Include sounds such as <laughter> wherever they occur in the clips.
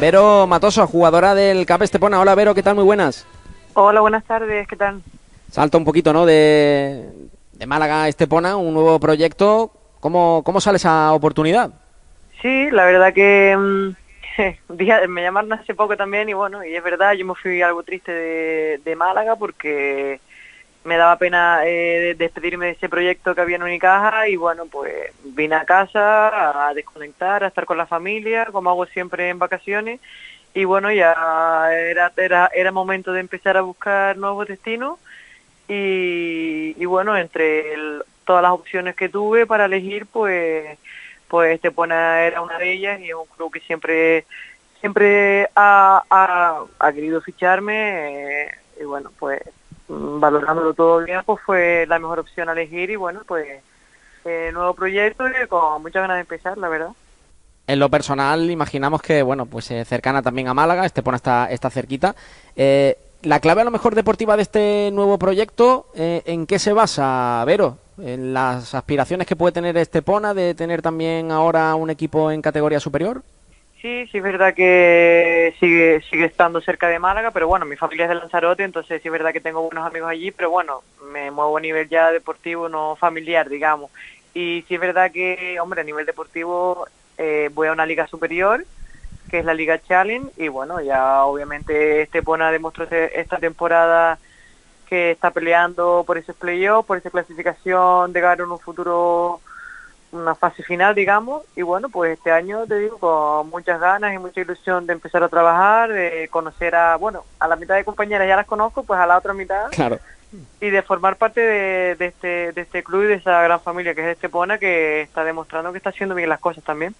Vero Matoso, jugadora del CAP Estepona. Hola Vero, ¿qué tal? Muy buenas. Hola, buenas tardes, ¿qué tal? Salta un poquito, ¿no? De, de Málaga a Estepona, un nuevo proyecto. ¿Cómo, ¿Cómo sale esa oportunidad? Sí, la verdad que mm, <laughs> me llamaron hace poco también y bueno, y es verdad, yo me fui algo triste de, de Málaga porque me daba pena eh, despedirme de ese proyecto que había en Unicaja y bueno, pues vine a casa a desconectar, a estar con la familia, como hago siempre en vacaciones. Y bueno, ya era, era, era momento de empezar a buscar nuevos destinos. Y, y bueno, entre el- todas las opciones que tuve para elegir, pues pues Estepona era una de ellas y es un club que siempre siempre ha, ha, ha querido ficharme eh, y bueno, pues valorándolo todo bien, pues fue la mejor opción a elegir y bueno, pues eh, nuevo proyecto y con muchas ganas de empezar, la verdad. En lo personal, imaginamos que, bueno, pues eh, cercana también a Málaga, Estepona está, está cerquita. Eh, la clave a lo mejor deportiva de este nuevo proyecto, eh, ¿en qué se basa, Vero? ¿En las aspiraciones que puede tener Estepona de tener también ahora un equipo en categoría superior? Sí, sí es verdad que sigue sigue estando cerca de Málaga, pero bueno, mi familia es de Lanzarote, entonces sí es verdad que tengo buenos amigos allí, pero bueno, me muevo a nivel ya deportivo, no familiar, digamos. Y sí es verdad que, hombre, a nivel deportivo eh, voy a una liga superior, que es la Liga Challenge, y bueno, ya obviamente Estepona demostró este- esta temporada que está peleando por ese playoff, por esa clasificación de ganar un futuro una fase final, digamos, y bueno, pues este año te digo con muchas ganas y mucha ilusión de empezar a trabajar, de conocer a, bueno, a la mitad de compañeras ya las conozco, pues a la otra mitad, Claro. y de formar parte de, de este, de este club y de esa gran familia que es Estepona, que está demostrando que está haciendo bien las cosas también.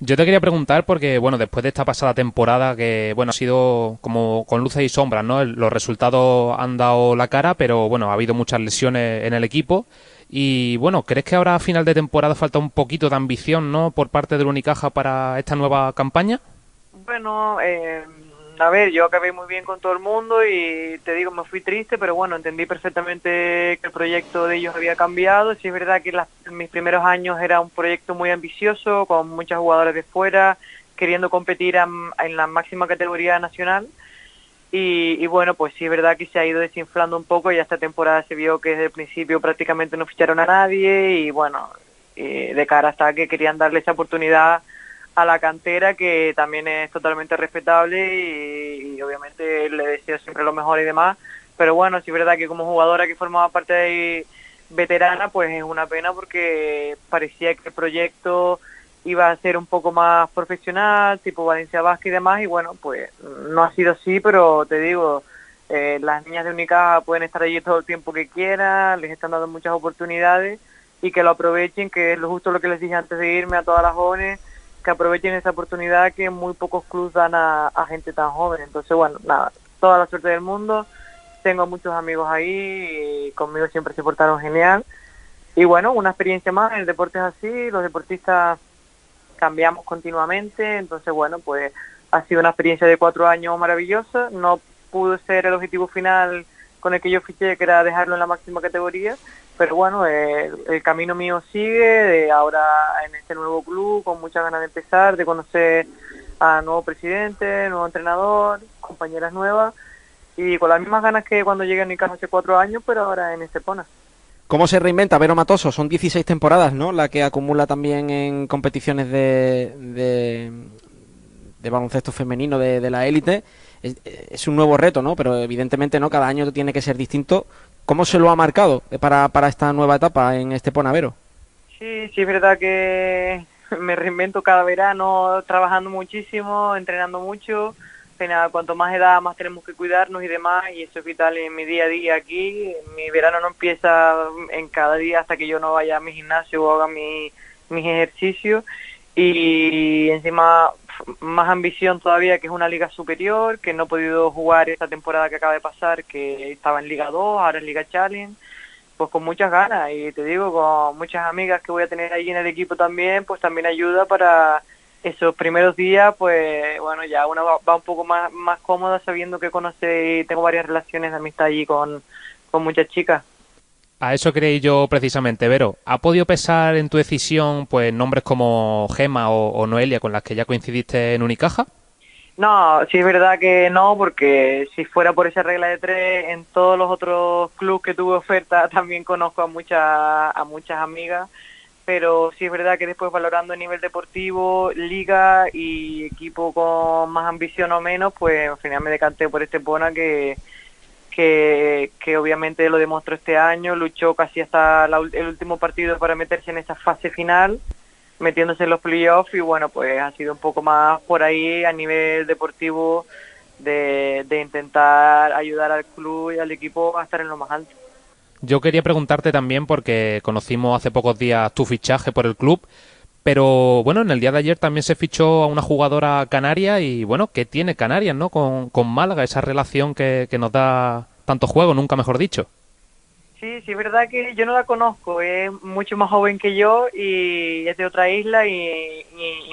Yo te quería preguntar porque, bueno, después de esta pasada temporada que, bueno, ha sido como con luces y sombras, ¿no? Los resultados han dado la cara, pero, bueno, ha habido muchas lesiones en el equipo. Y, bueno, ¿crees que ahora a final de temporada falta un poquito de ambición, ¿no? Por parte del Unicaja para esta nueva campaña? Bueno, eh, a ver, yo acabé muy bien con todo el mundo y te digo, me fui triste, pero bueno, entendí perfectamente que el proyecto de ellos había cambiado. Sí es verdad que las- mis primeros años era un proyecto muy ambicioso, con muchas jugadoras de fuera, queriendo competir am- en la máxima categoría nacional. Y, y bueno, pues sí es verdad que se ha ido desinflando un poco y esta temporada se vio que desde el principio prácticamente no ficharon a nadie y bueno, y de cara hasta que querían darle esa oportunidad a la cantera que también es totalmente respetable y, y obviamente le deseo siempre lo mejor y demás. Pero bueno sí es verdad que como jugadora que formaba parte de veterana pues es una pena porque parecía que el proyecto iba a ser un poco más profesional tipo Valencia Vázquez y demás y bueno pues no ha sido así pero te digo eh, las niñas de Unicaja pueden estar allí todo el tiempo que quieran les están dando muchas oportunidades y que lo aprovechen que es lo justo lo que les dije antes de irme a todas las jóvenes que aprovechen esa oportunidad que muy pocos clubes dan a, a gente tan joven. Entonces, bueno, nada, toda la suerte del mundo. Tengo muchos amigos ahí y conmigo siempre se portaron genial. Y bueno, una experiencia más, el deporte es así, los deportistas cambiamos continuamente, entonces bueno, pues ha sido una experiencia de cuatro años maravillosa, no pudo ser el objetivo final con el que yo fiché, que era dejarlo en la máxima categoría, pero bueno, eh, el camino mío sigue, de ahora en este nuevo club, con muchas ganas de empezar, de conocer a nuevo presidente, nuevo entrenador, compañeras nuevas, y con las mismas ganas que cuando llegué a casa hace cuatro años, pero ahora en Estepona. ¿Cómo se reinventa Vero Matoso? Son 16 temporadas, ¿no? La que acumula también en competiciones de, de, baloncesto femenino de, la élite. Es, un nuevo reto, ¿no? Pero evidentemente no, cada año tiene que ser distinto. ¿Cómo se lo ha marcado para, para esta nueva etapa en Estepona, Vero? Sí, sí, es verdad que <laughs> me reinvento cada verano trabajando muchísimo, entrenando mucho. Nada, cuanto más edad, más tenemos que cuidarnos y demás, y eso es vital en mi día a día aquí. Mi verano no empieza en cada día hasta que yo no vaya a mi gimnasio o haga mi, mis ejercicios. Y encima, más ambición todavía, que es una liga superior, que no he podido jugar esta temporada que acaba de pasar, que estaba en Liga 2, ahora es Liga Challenge pues con muchas ganas y te digo con muchas amigas que voy a tener ahí en el equipo también pues también ayuda para esos primeros días pues bueno ya una va, va un poco más más cómoda sabiendo que conoce y tengo varias relaciones de amistad allí con, con muchas chicas A eso creí yo precisamente, Vero. ¿Ha podido pesar en tu decisión pues nombres como Gema o, o Noelia con las que ya coincidiste en Unicaja? No, sí es verdad que no, porque si fuera por esa regla de tres, en todos los otros clubes que tuve oferta <laughs> también conozco a muchas a muchas amigas, pero sí es verdad que después valorando a nivel deportivo, liga y equipo con más ambición o menos, pues al final me decanté por este Pona que, que, que obviamente lo demostró este año, luchó casi hasta el último partido para meterse en esa fase final metiéndose en los playoffs y bueno, pues ha sido un poco más por ahí a nivel deportivo de, de intentar ayudar al club y al equipo a estar en lo más alto. Yo quería preguntarte también porque conocimos hace pocos días tu fichaje por el club, pero bueno, en el día de ayer también se fichó a una jugadora canaria y bueno, ¿qué tiene Canarias, no? Con, con Málaga, esa relación que, que nos da tanto juego, nunca mejor dicho. Sí, sí, es verdad que yo no la conozco, es mucho más joven que yo y es de otra isla y,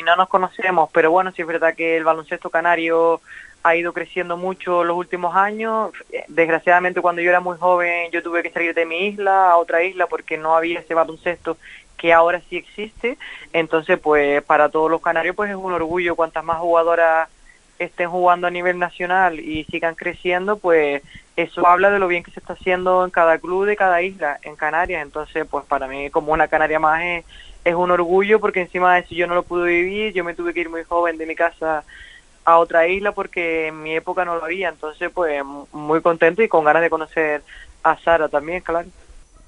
no nos conocemos, pero bueno, sí es verdad que el baloncesto canario ha ido creciendo mucho los últimos años. Desgraciadamente cuando yo era muy joven yo tuve que salir de mi isla a otra isla porque no había ese baloncesto que ahora sí existe. Entonces, pues para todos los canarios pues es un orgullo cuantas más jugadoras estén jugando a nivel nacional y sigan creciendo, pues eso habla de lo bien que se está haciendo en cada club de cada isla, en Canarias. Entonces, pues para mí como una canaria más es, es un orgullo porque encima de eso yo no lo pude vivir, yo me tuve que ir muy joven de mi casa a otra isla porque en mi época no lo había. Entonces, pues muy contento y con ganas de conocer a Sara también, claro.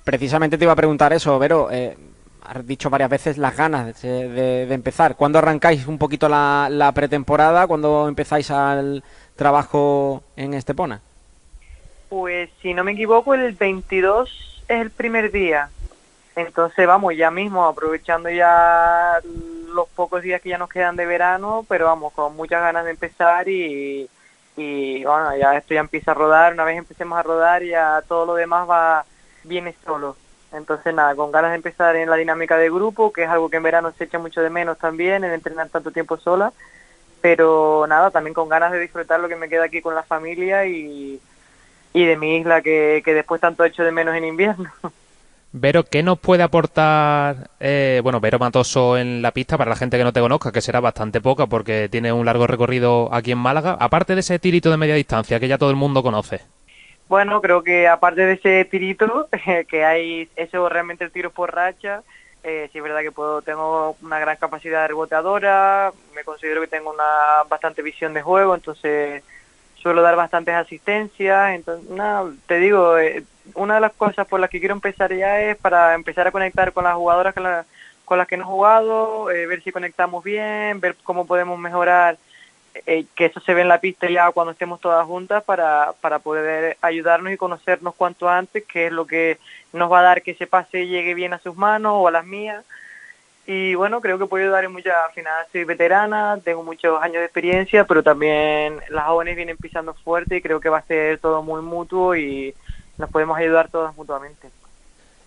Precisamente te iba a preguntar eso, Vero. Eh, has dicho varias veces las ganas de, empezar. ¿Cuándo arrancáis un poquito la, la pretemporada? ¿Cuándo empezáis al trabajo en Estepona? Pues si no me equivoco, el 22 es el primer día. Entonces vamos, ya mismo, aprovechando ya los pocos días que ya nos quedan de verano, pero vamos, con muchas ganas de empezar y, y bueno, ya esto ya empieza a rodar. Una vez empecemos a rodar, ya todo lo demás va viene solo. Entonces, nada, con ganas de empezar en la dinámica de grupo, que es algo que en verano se echa mucho de menos también, en entrenar tanto tiempo sola. Pero nada, también con ganas de disfrutar lo que me queda aquí con la familia y, y de mi isla que, que después tanto echo de menos en invierno. <laughs> Vero, ¿qué nos puede aportar, eh, bueno, Vero Matoso en la pista para la gente que no te conozca, que será bastante poca porque tiene un largo recorrido aquí en Málaga, aparte de ese tirito de media distancia que ya todo el mundo conoce? Bueno, creo que aparte de ese tirito, <laughs> que hay eso realmente el tiro por racha, eh, sí es verdad que puedo, tengo una gran capacidad reboteadora, me considero que tengo una bastante visión de juego, entonces suelo dar bastantes asistencias, entonces, nada, te digo, eh, una de las cosas por las que quiero empezar ya es para empezar a conectar con las jugadoras con, con las que no he jugado, eh, ver si conectamos bien, ver cómo podemos mejorar eh, que eso se ve en la pista ya cuando estemos todas juntas para, para poder ayudarnos y conocernos cuanto antes, que es lo que nos va a dar que ese pase llegue bien a sus manos o a las mías. Y bueno, creo que puedo ayudar en muchas, al final soy veterana, tengo muchos años de experiencia, pero también las jóvenes vienen pisando fuerte y creo que va a ser todo muy mutuo y nos podemos ayudar todas mutuamente.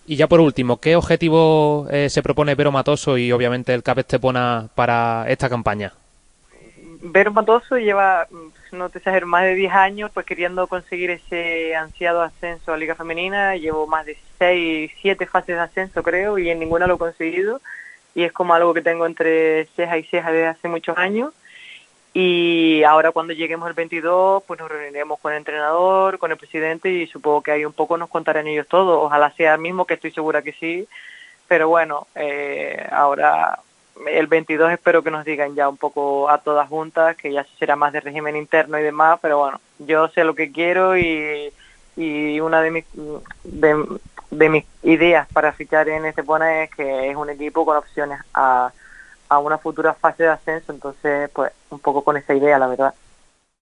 Y ya por último, ¿qué objetivo eh, se propone Vero Matoso y obviamente el CAP Estepona para esta campaña? Vero Matoso lleva, no te exagero, más de 10 años pues queriendo conseguir ese ansiado ascenso a Liga Femenina. Llevo más de 6, 7 fases de ascenso creo y en ninguna lo he conseguido. Y es como algo que tengo entre ceja y ceja desde hace muchos años. Y ahora cuando lleguemos al 22 pues nos reuniremos con el entrenador, con el presidente y supongo que ahí un poco nos contarán ellos todo. Ojalá sea el mismo, que estoy segura que sí. Pero bueno, eh, ahora el 22 espero que nos digan ya un poco a todas juntas, que ya será más de régimen interno y demás, pero bueno, yo sé lo que quiero y, y una de mis, de, mis ideas para fichar en este pone es que es un equipo con opciones a, a una futura fase de ascenso, entonces pues un poco con esa idea, la verdad.